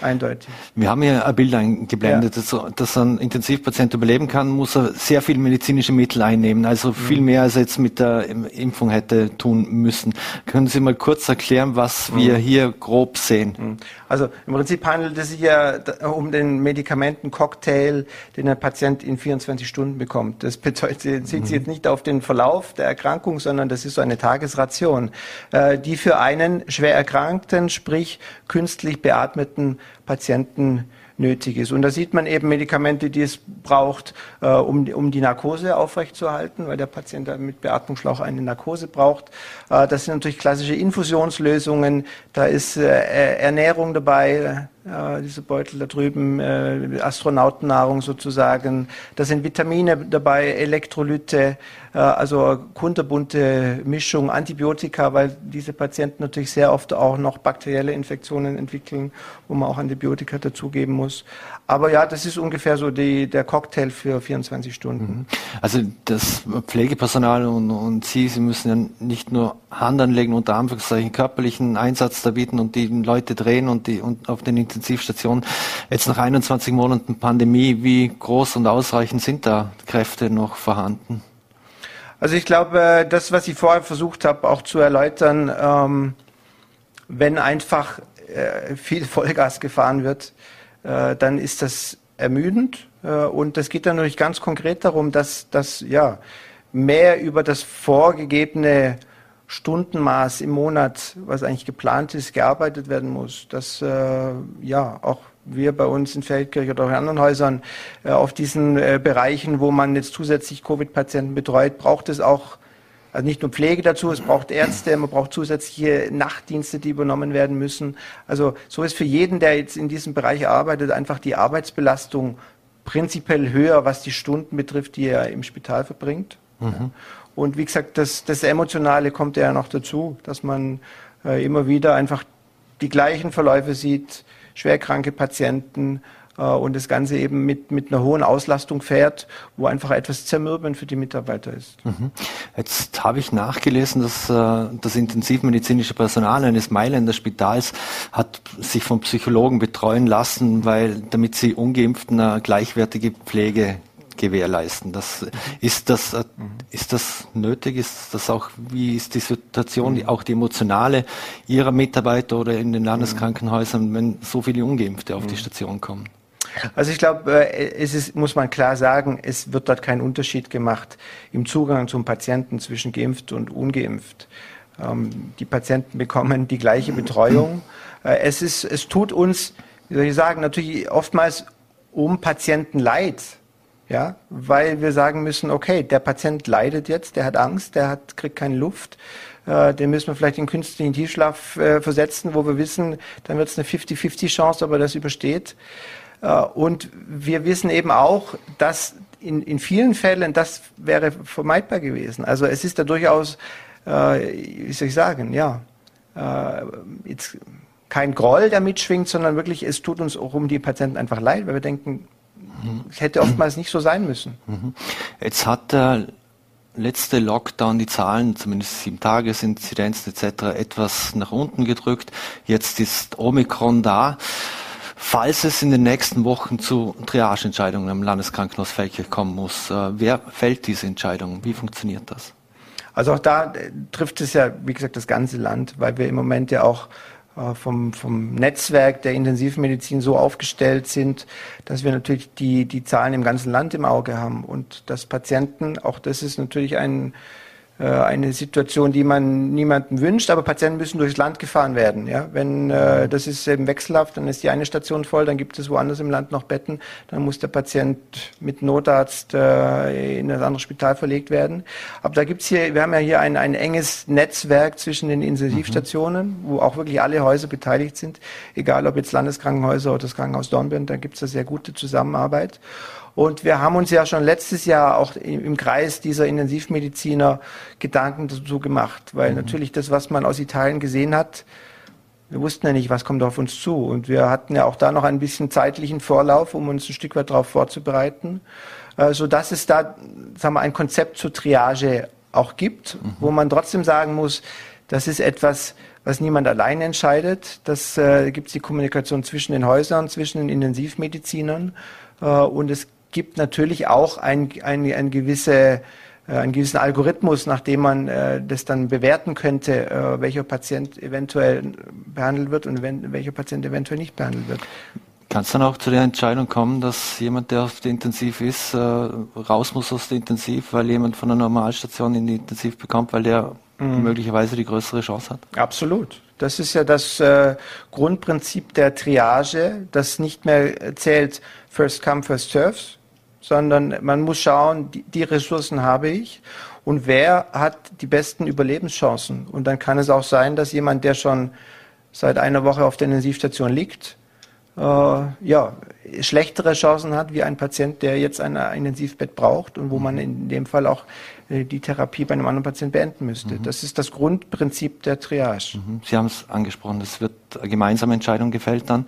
Eindeutig. Wir haben hier ein Bild eingeblendet, ja. dass, dass ein Intensivpatient überleben kann, muss er sehr viel medizinische Mittel einnehmen. Also mhm. viel mehr als er jetzt mit der Impfung hätte tun müssen. Können Sie mal kurz erklären, was wir mhm. hier grob sehen? Mhm. Also im Prinzip handelt es sich ja um den Medikamenten-Cocktail, den ein Patient in 24 Stunden bekommt. Das bedeutet, bezieht sich jetzt nicht auf den Verlauf der Erkrankung, sondern das ist so eine Tagesration, äh, die für einen schwer erkrankten, sprich künstlich beatmeten Patienten nötig ist. Und da sieht man eben Medikamente, die es braucht, äh, um, um die Narkose aufrechtzuerhalten, weil der Patient mit Beatmungsschlauch eine Narkose braucht. Äh, das sind natürlich klassische Infusionslösungen. Da ist äh, Ernährung dabei, äh, diese Beutel da drüben, äh, Astronautennahrung sozusagen. Da sind Vitamine dabei, Elektrolyte, äh, also kunterbunte Mischung, Antibiotika, weil diese Patienten natürlich sehr oft auch noch bakterielle Infektionen entwickeln, wo man auch Antibiotika dazugeben muss. Aber ja, das ist ungefähr so die, der Cocktail für 24 Stunden. Mhm. Also das Pflegepersonal und, und Sie, Sie müssen ja nicht nur Hand anlegen, unter Anführungszeichen körperlichen Einsatz da bieten und die Leute drehen und die und auf den Intensivstationen. Jetzt nach 21 Monaten Pandemie, wie groß und ausreichend sind da Kräfte noch vorhanden? Also ich glaube, das, was ich vorher versucht habe, auch zu erläutern, ähm, wenn einfach äh, viel [LAUGHS] Vollgas gefahren wird, äh, dann ist das ermüdend. Äh, und es geht dann natürlich ganz konkret darum, dass, dass ja, mehr über das vorgegebene Stundenmaß im Monat, was eigentlich geplant ist, gearbeitet werden muss. Dass äh, ja auch wir bei uns in Feldkirch oder auch in anderen Häusern äh, auf diesen äh, Bereichen, wo man jetzt zusätzlich Covid-Patienten betreut, braucht es auch also nicht nur Pflege dazu, es braucht Ärzte, man braucht zusätzliche Nachtdienste, die übernommen werden müssen. Also so ist für jeden, der jetzt in diesem Bereich arbeitet, einfach die Arbeitsbelastung prinzipiell höher, was die Stunden betrifft, die er im Spital verbringt. Mhm. Und wie gesagt, das, das Emotionale kommt ja noch dazu, dass man äh, immer wieder einfach die gleichen Verläufe sieht, schwerkranke Patienten, äh, und das Ganze eben mit, mit einer hohen Auslastung fährt, wo einfach etwas zermürbend für die Mitarbeiter ist. Mhm. Jetzt habe ich nachgelesen, dass äh, das intensivmedizinische Personal eines Mailänder Spitals hat sich vom Psychologen betreuen lassen, weil damit sie ungeimpften eine gleichwertige Pflege gewährleisten. Das, ist, das, äh, ist das nötig? Ist das auch, wie ist die Situation, auch die emotionale Ihrer Mitarbeiter oder in den Landeskrankenhäusern, wenn so viele Ungeimpfte auf die Station kommen? Also ich glaube, äh, es ist, muss man klar sagen, es wird dort kein Unterschied gemacht im Zugang zum Patienten zwischen geimpft und ungeimpft. Ähm, die Patienten bekommen die gleiche [CLEARS THROAT] Betreuung. Äh, es ist, es tut uns, wie soll ich sagen, natürlich oftmals um Patienten leid. Ja, weil wir sagen müssen, okay, der Patient leidet jetzt, der hat Angst, der hat, kriegt keine Luft, äh, den müssen wir vielleicht in künstlichen Tiefschlaf äh, versetzen, wo wir wissen, dann wird es eine 50-50 Chance, ob er das übersteht. Äh, und wir wissen eben auch, dass in, in vielen Fällen das wäre vermeidbar gewesen. Also es ist da durchaus, äh, wie soll ich sagen, ja, äh, jetzt kein Groll, der mitschwingt, sondern wirklich, es tut uns auch um die Patienten einfach leid, weil wir denken, es hätte oftmals nicht so sein müssen. Mhm. Jetzt hat der letzte Lockdown die Zahlen, zumindest sieben Tagesinzidenzen etc., etwas nach unten gedrückt. Jetzt ist Omikron da. Falls es in den nächsten Wochen zu Triageentscheidungen am Landeskrankenhaus Feldkirch kommen muss, äh, wer fällt diese Entscheidung? Wie funktioniert das? Also auch da äh, trifft es ja, wie gesagt, das ganze Land, weil wir im Moment ja auch vom, vom Netzwerk der Intensivmedizin so aufgestellt sind, dass wir natürlich die, die Zahlen im ganzen Land im Auge haben. Und dass Patienten, auch das ist natürlich ein äh, eine Situation, die man niemandem wünscht, aber Patienten müssen durchs Land gefahren werden. Ja? Wenn äh, das ist eben wechselhaft, dann ist die eine Station voll, dann gibt es woanders im Land noch Betten, dann muss der Patient mit Notarzt äh, in ein anderes Spital verlegt werden. Aber da gibt's hier, wir haben ja hier ein, ein enges Netzwerk zwischen den Intensivstationen, mhm. wo auch wirklich alle Häuser beteiligt sind, egal ob jetzt Landeskrankenhäuser oder das Krankenhaus Dornbirn, da gibt's da sehr gute Zusammenarbeit. Und wir haben uns ja schon letztes Jahr auch im Kreis dieser Intensivmediziner Gedanken dazu gemacht, weil mhm. natürlich das, was man aus Italien gesehen hat, wir wussten ja nicht, was kommt auf uns zu. Und wir hatten ja auch da noch ein bisschen zeitlichen Vorlauf, um uns ein Stück weit darauf vorzubereiten, äh, so dass es da, sagen wir, ein Konzept zur Triage auch gibt, mhm. wo man trotzdem sagen muss, das ist etwas, was niemand allein entscheidet. Das äh, gibt es die Kommunikation zwischen den Häusern, zwischen den Intensivmedizinern. Äh, und es gibt natürlich auch ein, ein, ein gewisse, äh, einen gewissen Algorithmus, nach dem man äh, das dann bewerten könnte, äh, welcher Patient eventuell behandelt wird und wenn, welcher Patient eventuell nicht behandelt wird. Kann es dann auch zu der Entscheidung kommen, dass jemand, der auf der Intensiv ist, äh, raus muss aus der Intensiv, weil jemand von der Normalstation in die Intensiv bekommt, weil der mhm. möglicherweise die größere Chance hat? Absolut. Das ist ja das äh, Grundprinzip der Triage, das nicht mehr zählt First Come, First Serves, sondern man muss schauen, die, die Ressourcen habe ich und wer hat die besten Überlebenschancen. Und dann kann es auch sein, dass jemand, der schon seit einer Woche auf der Intensivstation liegt, ja, schlechtere Chancen hat wie ein Patient, der jetzt ein Intensivbett braucht und wo man in dem Fall auch äh, die Therapie bei einem anderen Patienten beenden müsste. Mhm. Das ist das Grundprinzip der Triage. Mhm. Sie haben es angesprochen, es wird eine gemeinsame Entscheidung gefällt dann. Mhm.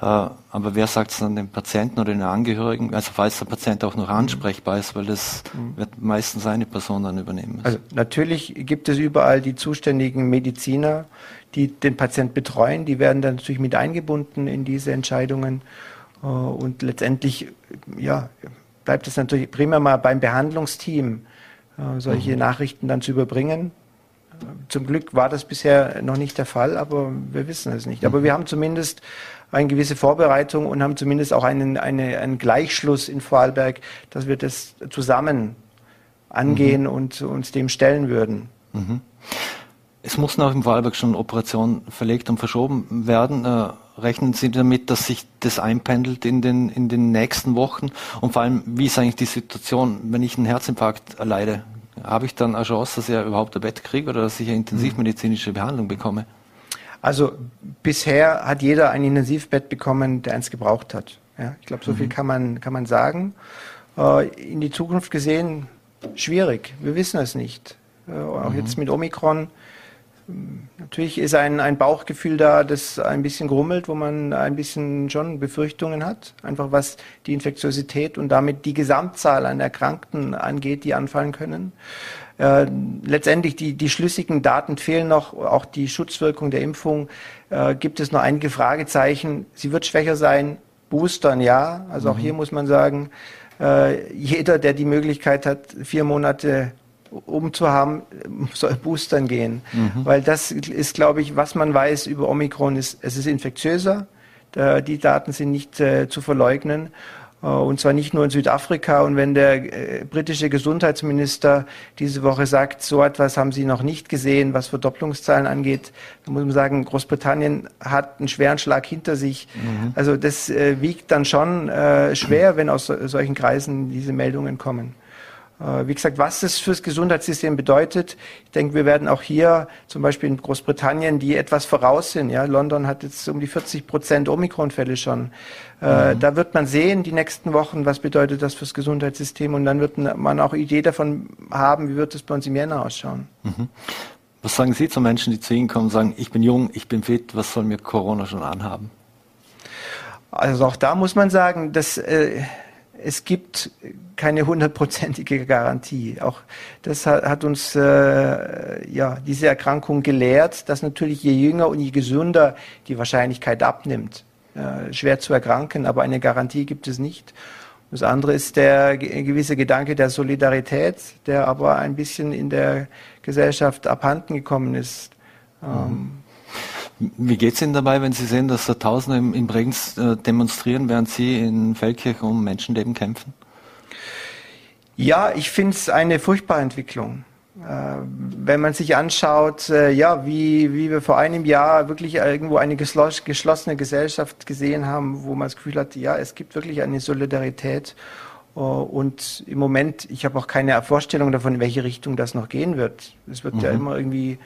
Äh, aber wer sagt es dann dem Patienten oder den Angehörigen, also falls der Patient auch noch ansprechbar ist, weil das mhm. wird meistens eine Person dann übernehmen müssen. Also natürlich gibt es überall die zuständigen Mediziner, die den Patient betreuen, die werden dann natürlich mit eingebunden in diese Entscheidungen. Äh, und letztendlich ja, bleibt es natürlich primär mal beim Behandlungsteam, äh, solche mhm. Nachrichten dann zu überbringen. Zum Glück war das bisher noch nicht der Fall, aber wir wissen es nicht. Aber wir haben zumindest eine gewisse Vorbereitung und haben zumindest auch einen, eine, einen Gleichschluss in Vorarlberg, dass wir das zusammen angehen mhm. und uns dem stellen würden. Mhm. Es mussten auch im Vorarlberg schon Operationen verlegt und verschoben werden. Äh, rechnen Sie damit, dass sich das einpendelt in den, in den nächsten Wochen? Und vor allem, wie ist eigentlich die Situation, wenn ich einen Herzinfarkt erleide? Habe ich dann eine Chance, dass ich überhaupt ein Bett kriege oder dass ich eine intensivmedizinische Behandlung bekomme? Also bisher hat jeder ein Intensivbett bekommen, der eins gebraucht hat. Ja, ich glaube, so mhm. viel kann man, kann man sagen. Äh, in die Zukunft gesehen, schwierig. Wir wissen es nicht. Äh, auch mhm. jetzt mit Omikron Natürlich ist ein, ein Bauchgefühl da, das ein bisschen grummelt, wo man ein bisschen schon Befürchtungen hat, einfach was die Infektiosität und damit die Gesamtzahl an Erkrankten angeht, die anfallen können. Äh, letztendlich die, die schlüssigen Daten fehlen noch, auch die Schutzwirkung der Impfung. Äh, gibt es noch einige Fragezeichen. Sie wird schwächer sein. Boostern ja. Also auch mhm. hier muss man sagen, äh, jeder, der die Möglichkeit hat, vier Monate um zu haben, soll boostern gehen. Mhm. Weil das ist, glaube ich, was man weiß über Omikron, ist, es ist infektiöser. die Daten sind nicht äh, zu verleugnen. Äh, und zwar nicht nur in Südafrika. Und wenn der äh, britische Gesundheitsminister diese Woche sagt, so etwas haben sie noch nicht gesehen, was Verdopplungszahlen angeht, dann muss man sagen, Großbritannien hat einen schweren Schlag hinter sich. Mhm. Also das äh, wiegt dann schon äh, schwer, wenn aus solchen Kreisen diese Meldungen kommen. Äh, wie gesagt, was das fürs Gesundheitssystem bedeutet, ich denke, wir werden auch hier, zum Beispiel in Großbritannien, die etwas voraus sind. Ja, London hat jetzt um die 40 Prozent Omikron-Fälle schon. Äh, mhm. Da wird man sehen, die nächsten Wochen, was bedeutet das fürs Gesundheitssystem und dann wird man auch Idee davon haben, wie wird es bei uns im Jänner ausschauen. Mhm. Was sagen Sie zu Menschen, die zu Ihnen kommen und sagen, ich bin jung, ich bin fit, was soll mir Corona schon anhaben? Also auch da muss man sagen, dass äh, es gibt keine hundertprozentige Garantie. Auch das hat, uns äh, ja diese Erkrankung gelehrt, dass natürlich je jünger und je gesünder die Wahrscheinlichkeit abnimmt, äh, schwer zu erkranken, aber eine Garantie gibt es nicht. Das andere ist der gewisse Gedanke der Solidarität, der aber ein bisschen in der Gesellschaft abhanden gekommen ist. Ähm, wie geht es Ihnen dabei, wenn Sie sehen, dass da Tausende im Bregenz äh, demonstrieren, während Sie in Feldkirch um Menschenleben kämpfen? Ja, ich finde es eine furchtbare Entwicklung. Äh, wenn man sich anschaut, äh, ja, wie, wie wir vor einem Jahr wirklich irgendwo eine geschlossene Gesellschaft gesehen haben, wo man das Gefühl hat, ja, es gibt wirklich eine Solidarität. Und im Moment, ich habe auch keine Vorstellung davon, in welche Richtung das noch gehen wird. Es wird mhm. ja immer irgendwie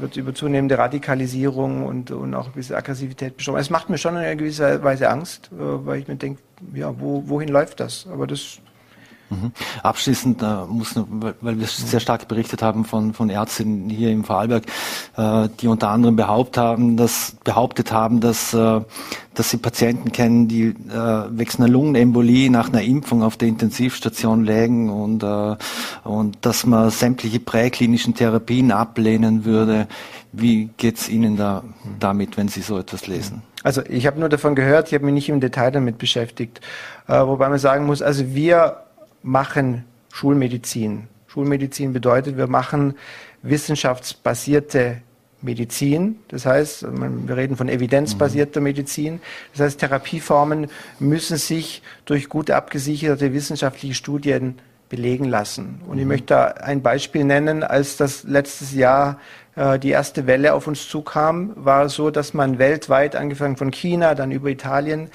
wird über zunehmende Radikalisierung und, und auch bisschen Aggressivität besprochen. Es macht mir schon in gewisser Weise Angst, weil ich mir denke, ja, wo, wohin läuft das? Aber das Mhm. Abschließend äh, muss, weil wir sehr stark berichtet haben von, von Ärztinnen hier im Vorarlberg, äh, die unter anderem behauptet haben, dass, behauptet haben, dass, äh, dass sie Patienten kennen, die äh, wegen einer Lungenembolie nach einer Impfung auf der Intensivstation lägen und, äh, und dass man sämtliche präklinischen Therapien ablehnen würde. Wie geht's Ihnen da damit, wenn Sie so etwas lesen? Also ich habe nur davon gehört, ich habe mich nicht im Detail damit beschäftigt. Äh, wobei man sagen muss, also wir machen Schulmedizin. Schulmedizin bedeutet, wir machen wissenschaftsbasierte Medizin. Das heißt, wir reden von evidenzbasierter Medizin. Das heißt, Therapieformen müssen sich durch gut abgesicherte wissenschaftliche Studien belegen lassen. Und ich mhm. möchte da ein Beispiel nennen. Als das letztes Jahr äh, die erste Welle auf uns zukam, war es so, dass man weltweit, angefangen von China, dann über Italien,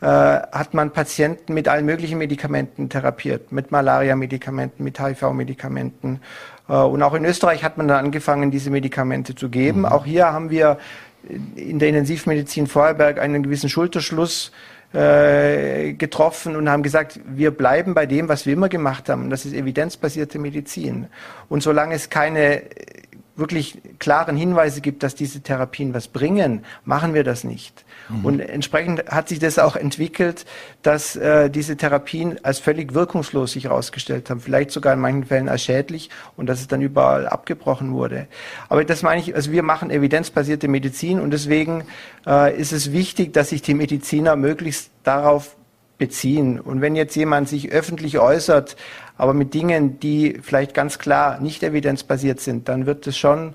äh, hat man Patienten mit allen möglichen Medikamenten therapiert, mit Malaria-Medikamenten, mit HIV-Medikamenten. Äh, und auch in Österreich hat man dann angefangen, diese Medikamente zu geben. Mhm. Auch hier haben wir in der Intensivmedizin Vorarlberg einen gewissen Schulterschluss äh, getroffen und haben gesagt, wir bleiben bei dem, was wir immer gemacht haben. Das ist evidenzbasierte Medizin. Und solange es keine wirklich klaren Hinweise gibt, dass diese Therapien was bringen, machen wir das nicht. Mhm. Und entsprechend hat sich das auch entwickelt, dass äh, diese Therapien als völlig wirkungslos sich herausgestellt haben, vielleicht sogar in manchen Fällen als schädlich und dass es dann überall abgebrochen wurde. Aber das meine ich, also wir machen evidenzbasierte Medizin und deswegen äh, ist es wichtig, dass sich die Mediziner möglichst darauf beziehen. Und wenn jetzt jemand sich öffentlich äußert, aber mit Dingen, die vielleicht ganz klar nicht evidenzbasiert sind, dann wird es schon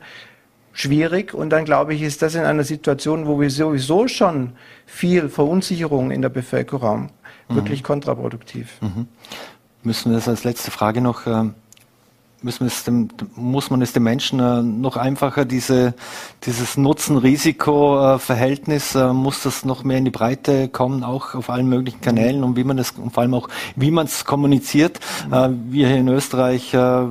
schwierig. Und dann glaube ich, ist das in einer Situation, wo wir sowieso schon viel Verunsicherung in der Bevölkerung haben, mhm. wirklich kontraproduktiv. Mhm. Müssen wir das als letzte Frage noch äh, müssen es dem, muss man es den Menschen äh, noch einfacher, diese, dieses Nutzen-Risiko-Verhältnis, äh, muss das noch mehr in die Breite kommen, auch auf allen möglichen Kanälen und wie man es, und vor allem auch, wie man es kommuniziert. Äh, wir hier in Österreich äh,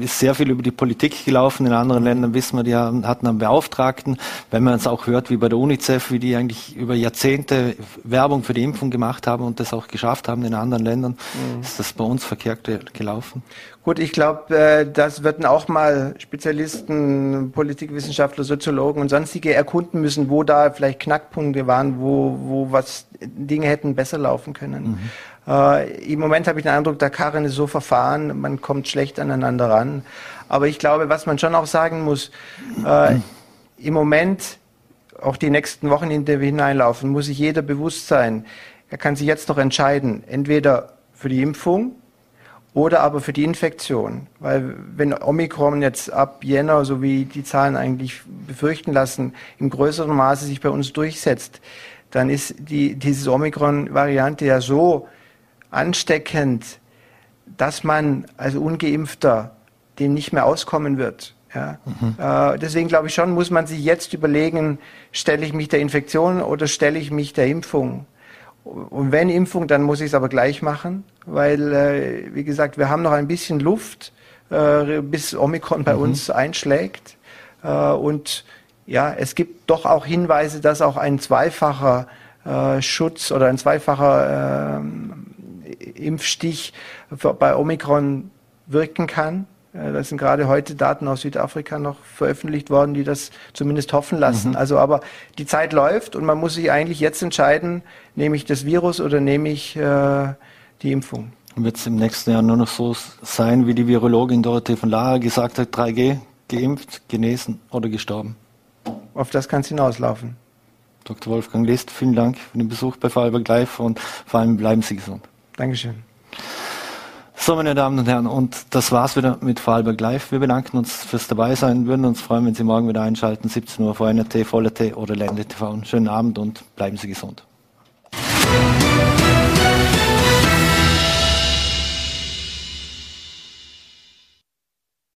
ist sehr viel über die Politik gelaufen, in anderen Ländern wissen wir, die haben, hatten einen Beauftragten. Wenn man es auch hört, wie bei der UNICEF, wie die eigentlich über Jahrzehnte Werbung für die Impfung gemacht haben und das auch geschafft haben in anderen Ländern, mhm. ist das bei uns verkehrt gelaufen. Gut, ich glaube, äh, das würden auch mal Spezialisten, Politikwissenschaftler, Soziologen und sonstige erkunden müssen, wo da vielleicht Knackpunkte waren, wo, wo was Dinge hätten besser laufen können. Mhm. Äh, Im Moment habe ich den Eindruck, der Karren ist so verfahren, man kommt schlecht aneinander ran. Aber ich glaube, was man schon auch sagen muss, äh, im Moment, auch die nächsten Wochen, in die wir hineinlaufen, muss sich jeder bewusst sein, er kann sich jetzt noch entscheiden, entweder für die Impfung oder aber für die Infektion. Weil wenn Omikron jetzt ab Jänner, so wie die Zahlen eigentlich befürchten lassen, im größeren Maße sich bei uns durchsetzt, dann ist die, diese Omikron-Variante ja so ansteckend, dass man als Ungeimpfter dem nicht mehr auskommen wird. Ja. Mhm. Äh, deswegen glaube ich schon, muss man sich jetzt überlegen, stelle ich mich der Infektion oder stelle ich mich der Impfung? Und wenn Impfung, dann muss ich es aber gleich machen, weil, äh, wie gesagt, wir haben noch ein bisschen Luft, äh, bis Omikron bei mhm. uns einschlägt. Äh, und ja, es gibt doch auch Hinweise, dass auch ein zweifacher äh, Schutz oder ein zweifacher ähm, Impfstich bei Omikron wirken kann. Äh, da sind gerade heute Daten aus Südafrika noch veröffentlicht worden, die das zumindest hoffen lassen. Mhm. Also aber die Zeit läuft und man muss sich eigentlich jetzt entscheiden, nehme ich das Virus oder nehme ich äh, die Impfung. Wird es im nächsten Jahr nur noch so sein, wie die Virologin Dorothee von Laher gesagt hat, 3G, geimpft, genesen oder gestorben? Auf das kann es hinauslaufen. Dr. Wolfgang List, vielen Dank für den Besuch bei Vorarlberg Live und vor allem bleiben Sie gesund. Dankeschön. So, meine Damen und Herren, und das war's wieder mit Vorarlberg Live. Wir bedanken uns fürs Dabeisein, würden uns freuen, wenn Sie morgen wieder einschalten, 17 Uhr auf NRT, Voller T oder Ländle TV. Schönen Abend und bleiben Sie gesund.